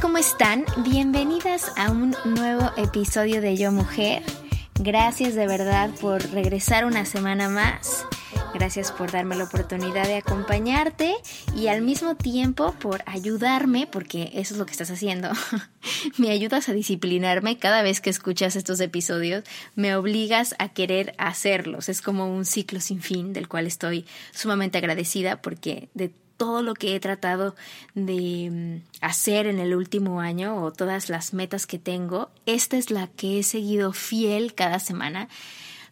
¿Cómo están? Bienvenidas a un nuevo episodio de Yo Mujer. Gracias de verdad por regresar una semana más. Gracias por darme la oportunidad de acompañarte y al mismo tiempo por ayudarme, porque eso es lo que estás haciendo. me ayudas a disciplinarme cada vez que escuchas estos episodios, me obligas a querer hacerlos. Es como un ciclo sin fin del cual estoy sumamente agradecida porque de todo lo que he tratado de mm, hacer en el último año o todas las metas que tengo, esta es la que he seguido fiel cada semana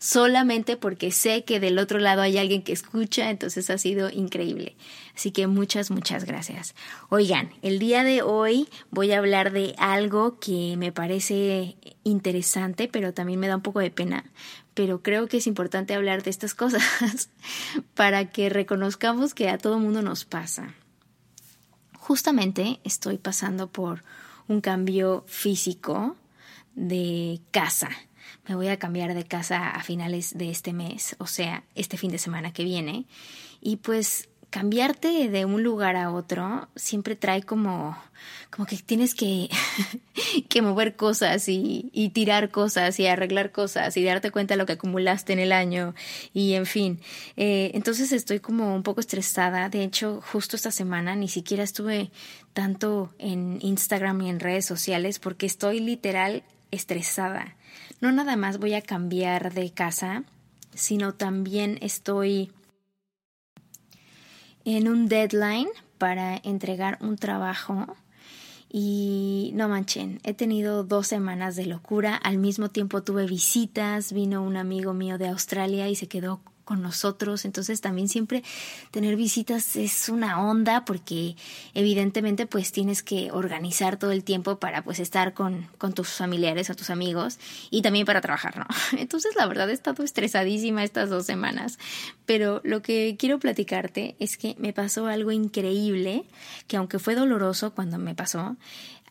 solamente porque sé que del otro lado hay alguien que escucha, entonces ha sido increíble. Así que muchas, muchas gracias. Oigan, el día de hoy voy a hablar de algo que me parece interesante, pero también me da un poco de pena, pero creo que es importante hablar de estas cosas para que reconozcamos que a todo mundo nos pasa. Justamente estoy pasando por un cambio físico de casa. Me voy a cambiar de casa a finales de este mes, o sea, este fin de semana que viene. Y pues cambiarte de un lugar a otro siempre trae como, como que tienes que, que mover cosas y, y, tirar cosas y arreglar cosas y darte cuenta de lo que acumulaste en el año y en fin. Eh, entonces estoy como un poco estresada. De hecho, justo esta semana ni siquiera estuve tanto en Instagram y en redes sociales porque estoy literal estresada. No nada más voy a cambiar de casa, sino también estoy en un deadline para entregar un trabajo. Y no manchen, he tenido dos semanas de locura, al mismo tiempo tuve visitas, vino un amigo mío de Australia y se quedó con nosotros. Entonces también siempre tener visitas es una onda porque evidentemente pues tienes que organizar todo el tiempo para pues estar con, con tus familiares o tus amigos y también para trabajar, ¿no? Entonces la verdad he estado estresadísima estas dos semanas. Pero lo que quiero platicarte es que me pasó algo increíble que aunque fue doloroso cuando me pasó,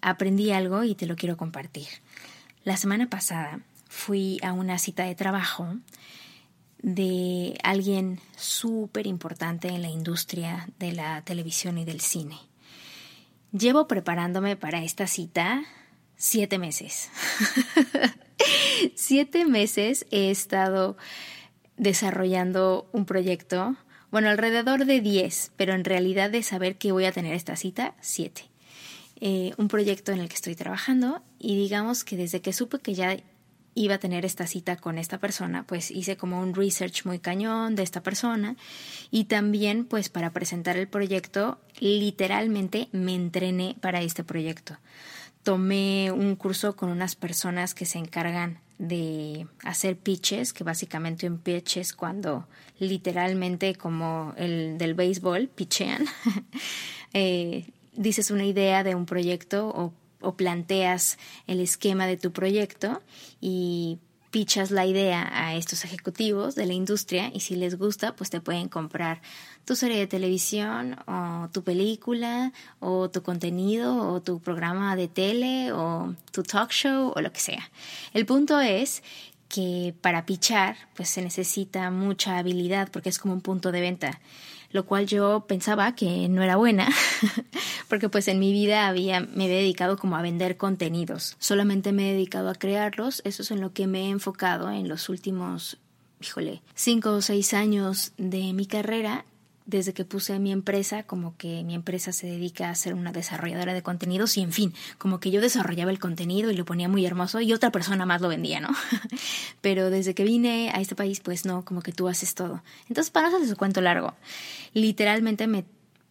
aprendí algo y te lo quiero compartir. La semana pasada fui a una cita de trabajo de alguien súper importante en la industria de la televisión y del cine. Llevo preparándome para esta cita siete meses. siete meses he estado desarrollando un proyecto, bueno, alrededor de diez, pero en realidad de saber que voy a tener esta cita, siete. Eh, un proyecto en el que estoy trabajando y digamos que desde que supe que ya iba a tener esta cita con esta persona, pues hice como un research muy cañón de esta persona y también pues para presentar el proyecto literalmente me entrené para este proyecto. Tomé un curso con unas personas que se encargan de hacer pitches, que básicamente un pitch es cuando literalmente como el del béisbol, pitchean, eh, dices una idea de un proyecto o o planteas el esquema de tu proyecto y pichas la idea a estos ejecutivos de la industria y si les gusta, pues te pueden comprar tu serie de televisión o tu película o tu contenido o tu programa de tele o tu talk show o lo que sea. El punto es que para pichar pues se necesita mucha habilidad porque es como un punto de venta lo cual yo pensaba que no era buena, porque pues en mi vida había, me he dedicado como a vender contenidos, solamente me he dedicado a crearlos, eso es en lo que me he enfocado en los últimos, híjole, cinco o seis años de mi carrera, desde que puse mi empresa, como que mi empresa se dedica a ser una desarrolladora de contenidos y en fin, como que yo desarrollaba el contenido y lo ponía muy hermoso y otra persona más lo vendía, ¿no? Pero desde que vine a este país, pues no, como que tú haces todo. Entonces, para no hacer su cuento largo, literalmente me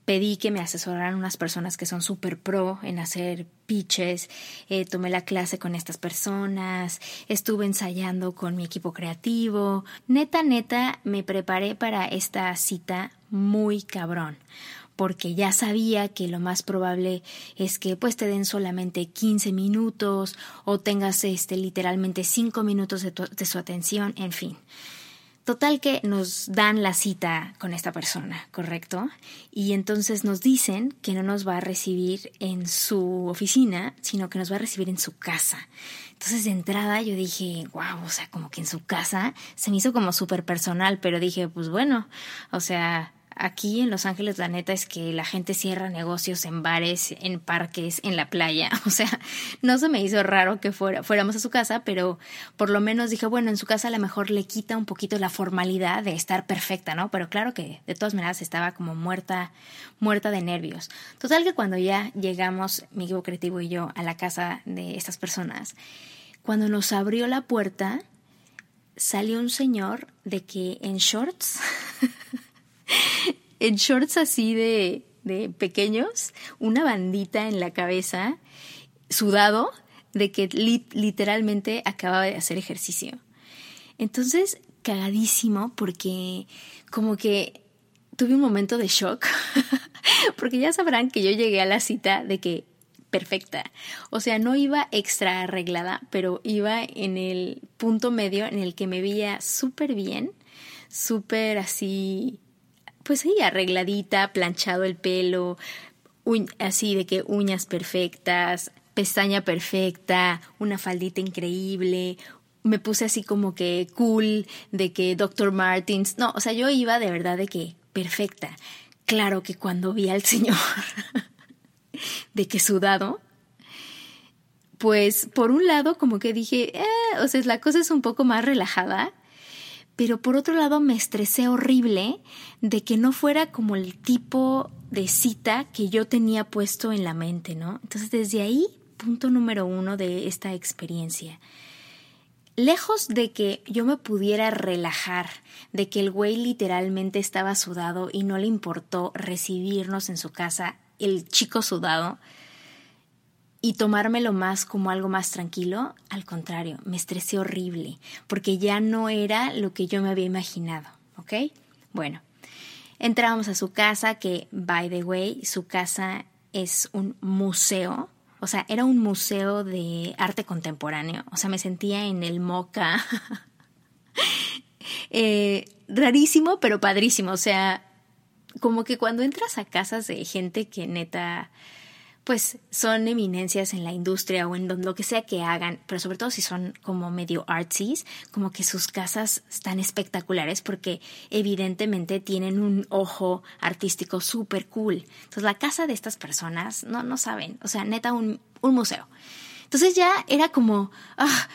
pedí que me asesoraran unas personas que son súper pro en hacer pitches, eh, tomé la clase con estas personas, estuve ensayando con mi equipo creativo, neta, neta, me preparé para esta cita muy cabrón porque ya sabía que lo más probable es que pues te den solamente 15 minutos o tengas este literalmente 5 minutos de, de su atención, en fin. Total que nos dan la cita con esta persona, ¿correcto? Y entonces nos dicen que no nos va a recibir en su oficina, sino que nos va a recibir en su casa. Entonces de entrada yo dije, wow, o sea, como que en su casa se me hizo como súper personal, pero dije, pues bueno, o sea, Aquí en Los Ángeles la neta es que la gente cierra negocios en bares, en parques, en la playa. O sea, no se me hizo raro que fuera, fuéramos a su casa, pero por lo menos dije, bueno, en su casa a lo mejor le quita un poquito la formalidad de estar perfecta, ¿no? Pero claro que de todas maneras estaba como muerta, muerta de nervios. Total que cuando ya llegamos, mi equipo creativo y yo, a la casa de estas personas, cuando nos abrió la puerta, salió un señor de que en shorts en shorts así de, de pequeños, una bandita en la cabeza, sudado, de que literalmente acababa de hacer ejercicio. Entonces, cagadísimo porque como que tuve un momento de shock, porque ya sabrán que yo llegué a la cita de que perfecta. O sea, no iba extra arreglada, pero iba en el punto medio en el que me veía súper bien, súper así pues sí, arregladita, planchado el pelo, así de que uñas perfectas, pestaña perfecta, una faldita increíble. Me puse así como que cool, de que Dr. Martins. No, o sea, yo iba de verdad de que perfecta. Claro que cuando vi al señor de que sudado, pues por un lado como que dije, eh, o sea, la cosa es un poco más relajada pero por otro lado me estresé horrible de que no fuera como el tipo de cita que yo tenía puesto en la mente, ¿no? Entonces desde ahí, punto número uno de esta experiencia. Lejos de que yo me pudiera relajar, de que el güey literalmente estaba sudado y no le importó recibirnos en su casa, el chico sudado, y tomármelo más como algo más tranquilo, al contrario, me estresé horrible, porque ya no era lo que yo me había imaginado, ¿ok? Bueno, entramos a su casa, que, by the way, su casa es un museo, o sea, era un museo de arte contemporáneo, o sea, me sentía en el Moca. Eh, rarísimo, pero padrísimo, o sea, como que cuando entras a casas de gente que neta pues son eminencias en la industria o en lo que sea que hagan, pero sobre todo si son como medio artsies, como que sus casas están espectaculares porque evidentemente tienen un ojo artístico súper cool. Entonces la casa de estas personas, no, no saben, o sea, neta un, un museo. Entonces ya era como, ah,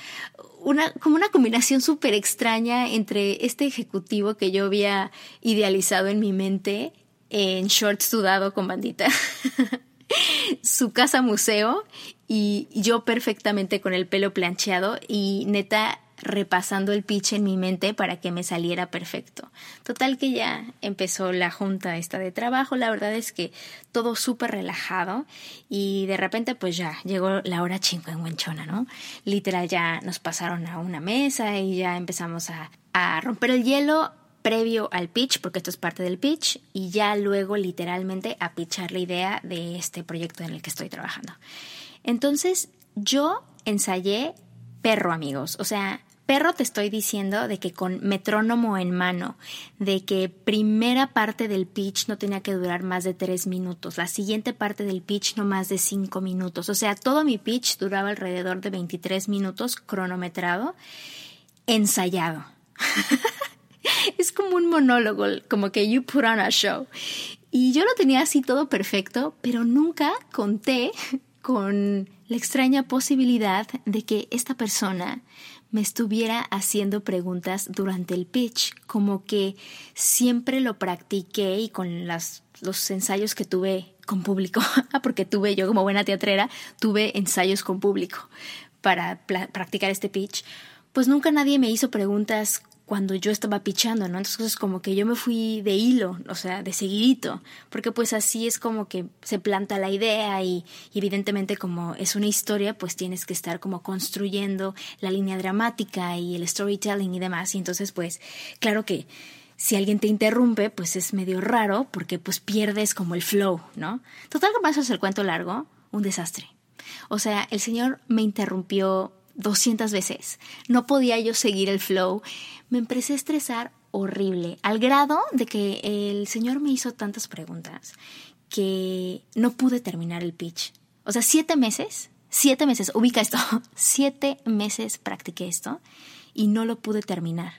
una, como una combinación súper extraña entre este ejecutivo que yo había idealizado en mi mente en shorts sudado con bandita su casa museo y yo perfectamente con el pelo plancheado y neta repasando el pitch en mi mente para que me saliera perfecto. Total que ya empezó la junta esta de trabajo, la verdad es que todo súper relajado y de repente pues ya llegó la hora chingüengüenchona, ¿no? Literal ya nos pasaron a una mesa y ya empezamos a, a romper el hielo previo al pitch, porque esto es parte del pitch, y ya luego literalmente a pitchar la idea de este proyecto en el que estoy trabajando. Entonces, yo ensayé perro, amigos. O sea, perro te estoy diciendo de que con metrónomo en mano, de que primera parte del pitch no tenía que durar más de tres minutos, la siguiente parte del pitch no más de cinco minutos. O sea, todo mi pitch duraba alrededor de 23 minutos cronometrado, ensayado. es como un monólogo, como que you put on a show. Y yo lo tenía así todo perfecto, pero nunca conté con la extraña posibilidad de que esta persona me estuviera haciendo preguntas durante el pitch, como que siempre lo practiqué y con los ensayos que tuve con público, porque tuve yo como buena teatrera, tuve ensayos con público para practicar este pitch, pues nunca nadie me hizo preguntas cuando yo estaba pichando, ¿no? Entonces como que yo me fui de hilo, o sea, de seguidito, porque pues así es como que se planta la idea y, evidentemente como es una historia, pues tienes que estar como construyendo la línea dramática y el storytelling y demás, y entonces pues claro que si alguien te interrumpe, pues es medio raro porque pues pierdes como el flow, ¿no? Total que pasas el cuento largo, un desastre. O sea, el señor me interrumpió 200 veces. No podía yo seguir el flow. Me empecé a estresar horrible, al grado de que el señor me hizo tantas preguntas que no pude terminar el pitch. O sea, siete meses, siete meses, ubica esto, siete meses practiqué esto y no lo pude terminar.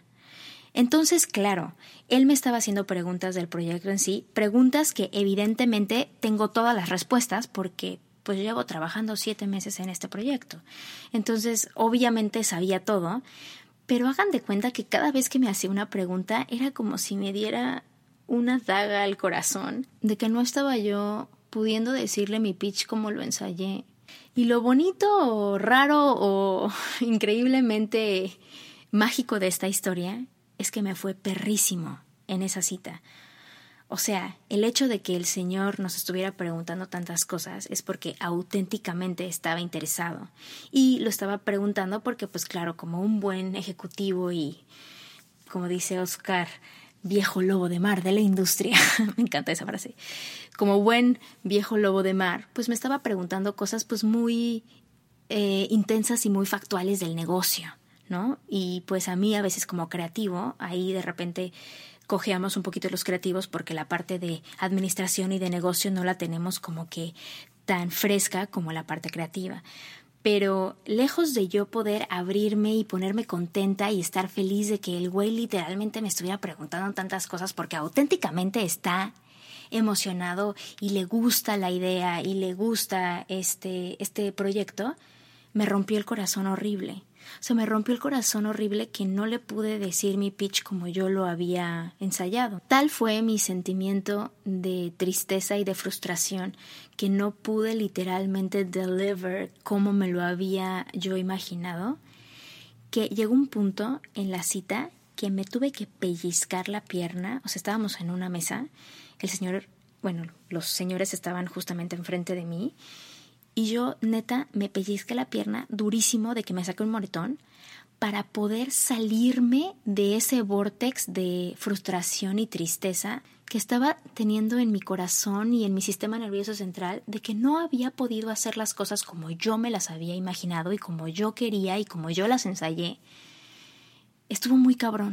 Entonces, claro, él me estaba haciendo preguntas del proyecto en sí, preguntas que evidentemente tengo todas las respuestas porque pues llevo trabajando siete meses en este proyecto. Entonces, obviamente sabía todo, pero hagan de cuenta que cada vez que me hacía una pregunta era como si me diera una daga al corazón de que no estaba yo pudiendo decirle mi pitch como lo ensayé. Y lo bonito raro o increíblemente mágico de esta historia es que me fue perrísimo en esa cita. O sea, el hecho de que el Señor nos estuviera preguntando tantas cosas es porque auténticamente estaba interesado. Y lo estaba preguntando porque, pues claro, como un buen ejecutivo y, como dice Oscar, viejo lobo de mar de la industria, me encanta esa frase, como buen viejo lobo de mar, pues me estaba preguntando cosas pues muy eh, intensas y muy factuales del negocio, ¿no? Y pues a mí a veces como creativo, ahí de repente cojeamos un poquito los creativos porque la parte de administración y de negocio no la tenemos como que tan fresca como la parte creativa. Pero lejos de yo poder abrirme y ponerme contenta y estar feliz de que el güey literalmente me estuviera preguntando tantas cosas porque auténticamente está emocionado y le gusta la idea y le gusta este, este proyecto, me rompió el corazón horrible se me rompió el corazón horrible que no le pude decir mi pitch como yo lo había ensayado. Tal fue mi sentimiento de tristeza y de frustración que no pude literalmente deliver como me lo había yo imaginado, que llegó un punto en la cita que me tuve que pellizcar la pierna, o sea, estábamos en una mesa, el señor, bueno, los señores estaban justamente enfrente de mí, y yo, neta, me pellizqué la pierna durísimo de que me saque un moretón para poder salirme de ese vortex de frustración y tristeza que estaba teniendo en mi corazón y en mi sistema nervioso central de que no había podido hacer las cosas como yo me las había imaginado y como yo quería y como yo las ensayé. Estuvo muy cabrón.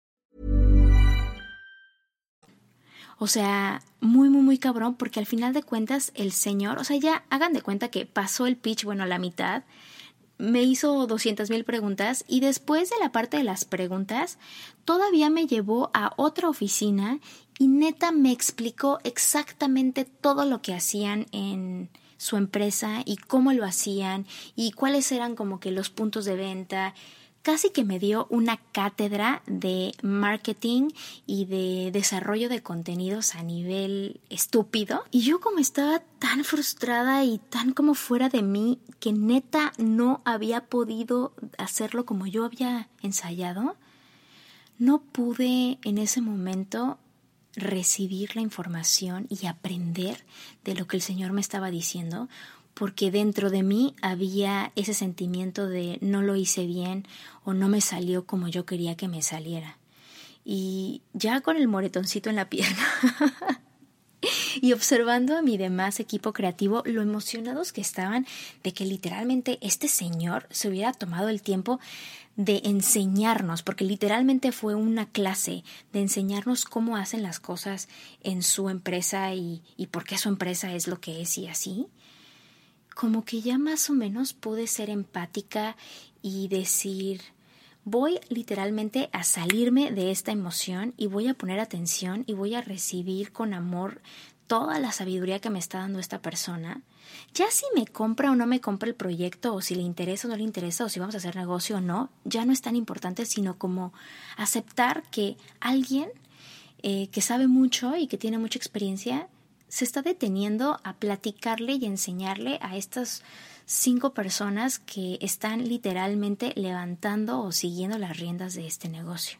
O sea, muy, muy, muy cabrón, porque al final de cuentas el señor, o sea, ya hagan de cuenta que pasó el pitch, bueno, a la mitad, me hizo 200 mil preguntas y después de la parte de las preguntas, todavía me llevó a otra oficina y neta me explicó exactamente todo lo que hacían en su empresa y cómo lo hacían y cuáles eran como que los puntos de venta casi que me dio una cátedra de marketing y de desarrollo de contenidos a nivel estúpido. Y yo como estaba tan frustrada y tan como fuera de mí que neta no había podido hacerlo como yo había ensayado, no pude en ese momento recibir la información y aprender de lo que el Señor me estaba diciendo porque dentro de mí había ese sentimiento de no lo hice bien o no me salió como yo quería que me saliera. Y ya con el moretoncito en la pierna y observando a mi demás equipo creativo lo emocionados que estaban de que literalmente este señor se hubiera tomado el tiempo de enseñarnos, porque literalmente fue una clase de enseñarnos cómo hacen las cosas en su empresa y, y por qué su empresa es lo que es y así, como que ya más o menos pude ser empática y decir, voy literalmente a salirme de esta emoción y voy a poner atención y voy a recibir con amor toda la sabiduría que me está dando esta persona. Ya si me compra o no me compra el proyecto, o si le interesa o no le interesa, o si vamos a hacer negocio o no, ya no es tan importante, sino como aceptar que alguien eh, que sabe mucho y que tiene mucha experiencia se está deteniendo a platicarle y enseñarle a estas cinco personas que están literalmente levantando o siguiendo las riendas de este negocio.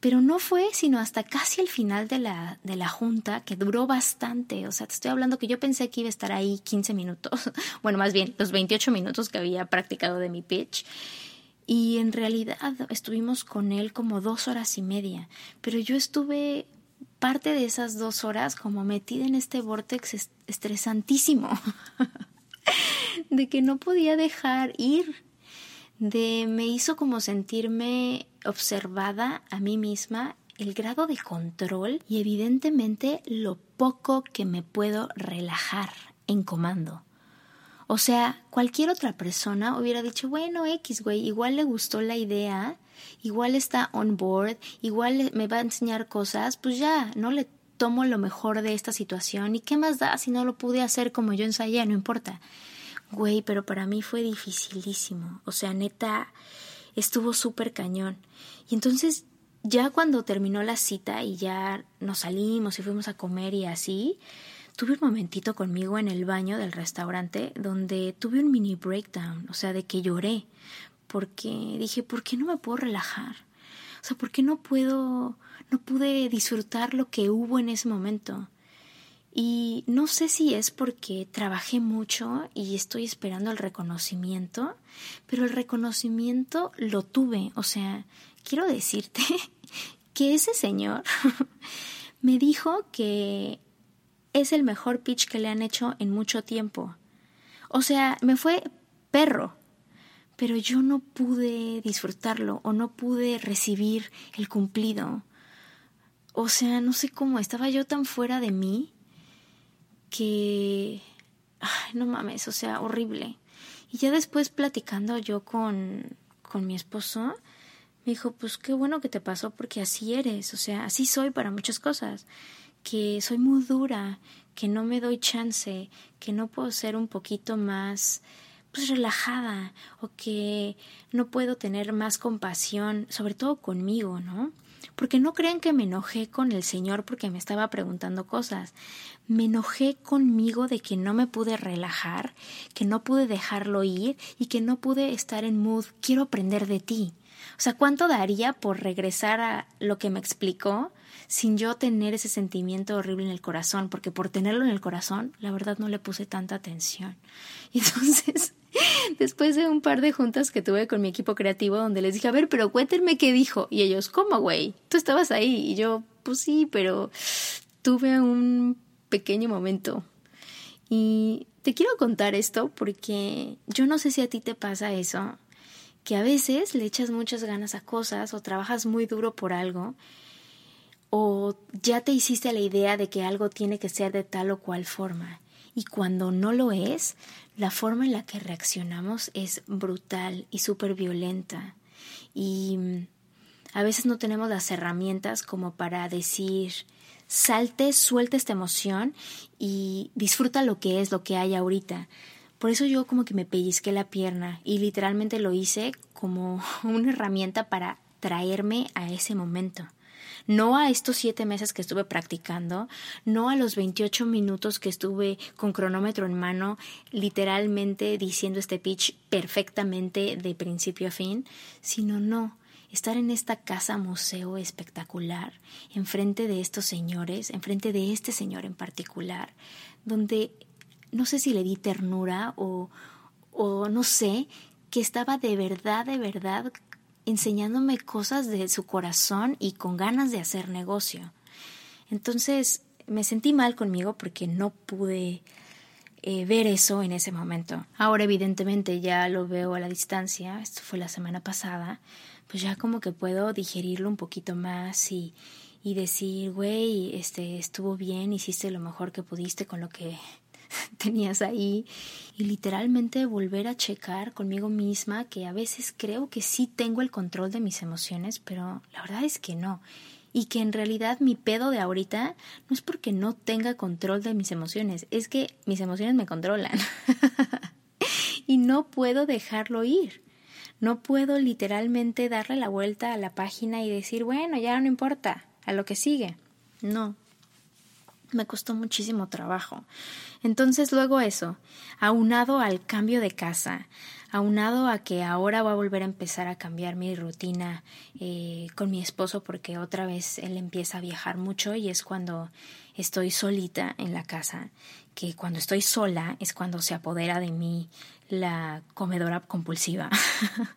Pero no fue sino hasta casi el final de la, de la junta, que duró bastante. O sea, te estoy hablando que yo pensé que iba a estar ahí 15 minutos. Bueno, más bien, los 28 minutos que había practicado de mi pitch. Y en realidad estuvimos con él como dos horas y media. Pero yo estuve parte de esas dos horas como metida en este vortex estresantísimo. de que no podía dejar ir. De me hizo como sentirme observada a mí misma el grado de control y evidentemente lo poco que me puedo relajar en comando. O sea, cualquier otra persona hubiera dicho, bueno, X, güey, igual le gustó la idea, igual está on board, igual me va a enseñar cosas, pues ya, no le tomo lo mejor de esta situación y qué más da si no lo pude hacer como yo ensayé, no importa. Güey, pero para mí fue dificilísimo. O sea, neta, estuvo súper cañón. Y entonces, ya cuando terminó la cita y ya nos salimos y fuimos a comer y así, tuve un momentito conmigo en el baño del restaurante donde tuve un mini breakdown, o sea, de que lloré, porque dije, ¿por qué no me puedo relajar? O sea, ¿por qué no puedo, no pude disfrutar lo que hubo en ese momento? Y no sé si es porque trabajé mucho y estoy esperando el reconocimiento, pero el reconocimiento lo tuve. O sea, quiero decirte que ese señor me dijo que es el mejor pitch que le han hecho en mucho tiempo. O sea, me fue perro, pero yo no pude disfrutarlo o no pude recibir el cumplido. O sea, no sé cómo, estaba yo tan fuera de mí que, ay, no mames, o sea, horrible. Y ya después platicando yo con, con mi esposo, me dijo, pues qué bueno que te pasó porque así eres, o sea, así soy para muchas cosas, que soy muy dura, que no me doy chance, que no puedo ser un poquito más pues relajada o que no puedo tener más compasión, sobre todo conmigo, ¿no? Porque no crean que me enojé con el Señor porque me estaba preguntando cosas. Me enojé conmigo de que no me pude relajar, que no pude dejarlo ir y que no pude estar en mood, quiero aprender de ti. O sea, ¿cuánto daría por regresar a lo que me explicó sin yo tener ese sentimiento horrible en el corazón? Porque por tenerlo en el corazón, la verdad no le puse tanta atención. Y entonces Después de un par de juntas que tuve con mi equipo creativo donde les dije, a ver, pero cuéntenme qué dijo. Y ellos, ¿cómo, güey? Tú estabas ahí. Y yo, pues sí, pero tuve un pequeño momento. Y te quiero contar esto porque yo no sé si a ti te pasa eso, que a veces le echas muchas ganas a cosas o trabajas muy duro por algo o ya te hiciste la idea de que algo tiene que ser de tal o cual forma y cuando no lo es, la forma en la que reaccionamos es brutal y súper violenta. Y mm, a veces no tenemos las herramientas como para decir, salte, suelta esta emoción y disfruta lo que es, lo que hay ahorita. Por eso yo como que me pellizqué la pierna y literalmente lo hice como una herramienta para traerme a ese momento no a estos siete meses que estuve practicando, no a los 28 minutos que estuve con cronómetro en mano, literalmente diciendo este pitch perfectamente de principio a fin, sino no, estar en esta casa museo espectacular, enfrente de estos señores, enfrente de este señor en particular, donde no sé si le di ternura o, o no sé, que estaba de verdad, de verdad enseñándome cosas de su corazón y con ganas de hacer negocio. Entonces, me sentí mal conmigo porque no pude eh, ver eso en ese momento. Ahora evidentemente ya lo veo a la distancia, esto fue la semana pasada, pues ya como que puedo digerirlo un poquito más y, y decir, güey, este, estuvo bien, hiciste lo mejor que pudiste con lo que tenías ahí y literalmente volver a checar conmigo misma que a veces creo que sí tengo el control de mis emociones, pero la verdad es que no. Y que en realidad mi pedo de ahorita no es porque no tenga control de mis emociones, es que mis emociones me controlan. y no puedo dejarlo ir. No puedo literalmente darle la vuelta a la página y decir, bueno, ya no importa, a lo que sigue. No, me costó muchísimo trabajo. Entonces luego eso, aunado al cambio de casa, aunado a que ahora voy a volver a empezar a cambiar mi rutina eh, con mi esposo porque otra vez él empieza a viajar mucho y es cuando estoy solita en la casa, que cuando estoy sola es cuando se apodera de mí la comedora compulsiva.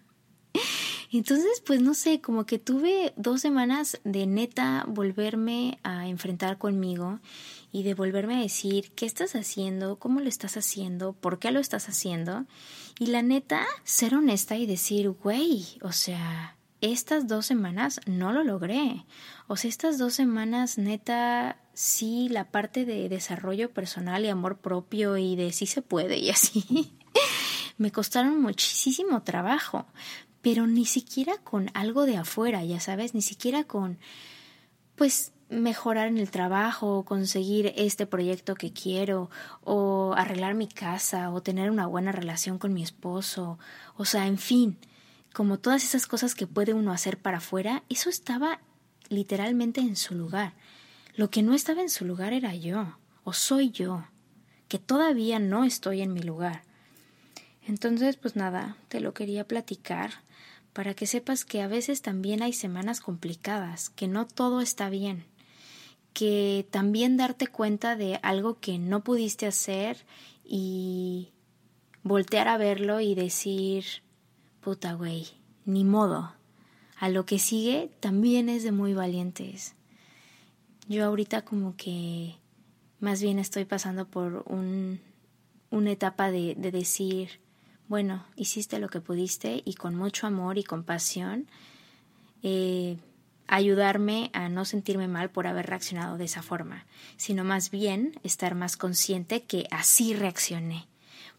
Entonces, pues no sé, como que tuve dos semanas de neta volverme a enfrentar conmigo y de volverme a decir qué estás haciendo, cómo lo estás haciendo, por qué lo estás haciendo. Y la neta, ser honesta y decir, güey, o sea, estas dos semanas no lo logré. O sea, estas dos semanas neta, sí, la parte de desarrollo personal y amor propio y de sí se puede y así. me costaron muchísimo trabajo, pero ni siquiera con algo de afuera, ya sabes, ni siquiera con, pues, mejorar en el trabajo, o conseguir este proyecto que quiero, o arreglar mi casa, o tener una buena relación con mi esposo, o sea, en fin, como todas esas cosas que puede uno hacer para afuera, eso estaba literalmente en su lugar. Lo que no estaba en su lugar era yo, o soy yo, que todavía no estoy en mi lugar. Entonces, pues nada, te lo quería platicar para que sepas que a veces también hay semanas complicadas, que no todo está bien, que también darte cuenta de algo que no pudiste hacer y voltear a verlo y decir, puta güey, ni modo. A lo que sigue también es de muy valientes. Yo ahorita como que más bien estoy pasando por un, una etapa de decir, bueno, hiciste lo que pudiste y con mucho amor y compasión eh, ayudarme a no sentirme mal por haber reaccionado de esa forma, sino más bien estar más consciente que así reaccioné,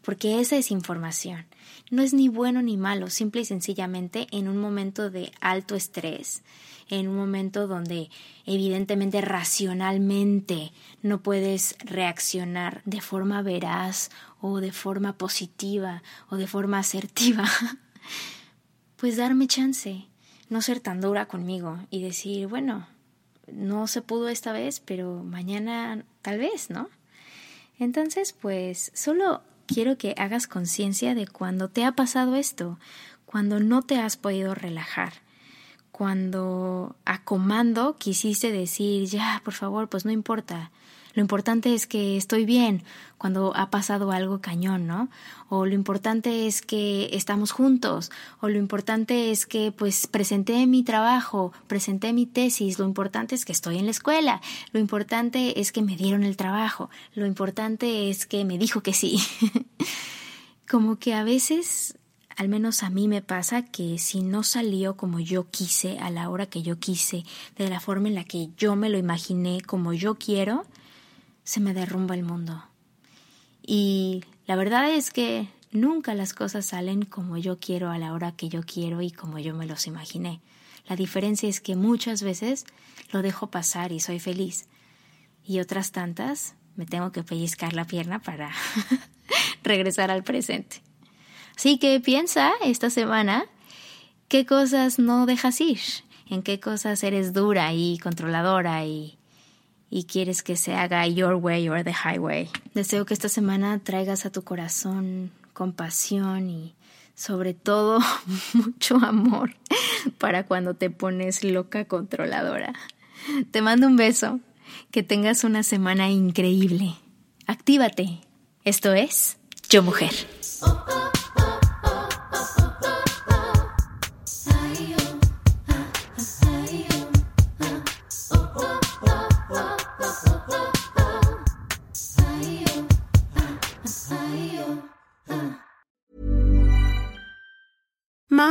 porque esa es información. No es ni bueno ni malo, simple y sencillamente en un momento de alto estrés, en un momento donde evidentemente racionalmente no puedes reaccionar de forma veraz o de forma positiva o de forma asertiva, pues darme chance, no ser tan dura conmigo y decir, bueno, no se pudo esta vez, pero mañana tal vez, ¿no? Entonces, pues solo quiero que hagas conciencia de cuando te ha pasado esto, cuando no te has podido relajar, cuando a comando quisiste decir, ya, por favor, pues no importa, lo importante es que estoy bien cuando ha pasado algo cañón, ¿no? O lo importante es que estamos juntos, o lo importante es que pues presenté mi trabajo, presenté mi tesis, lo importante es que estoy en la escuela, lo importante es que me dieron el trabajo, lo importante es que me dijo que sí. Como que a veces al menos a mí me pasa que si no salió como yo quise, a la hora que yo quise, de la forma en la que yo me lo imaginé, como yo quiero, se me derrumba el mundo. Y la verdad es que nunca las cosas salen como yo quiero a la hora que yo quiero y como yo me los imaginé. La diferencia es que muchas veces lo dejo pasar y soy feliz. Y otras tantas me tengo que pellizcar la pierna para regresar al presente. Así que piensa esta semana qué cosas no dejas ir, en qué cosas eres dura y controladora y y quieres que se haga your way or the highway. Deseo que esta semana traigas a tu corazón compasión y sobre todo mucho amor para cuando te pones loca controladora. Te mando un beso, que tengas una semana increíble. Actívate. Esto es Yo Mujer.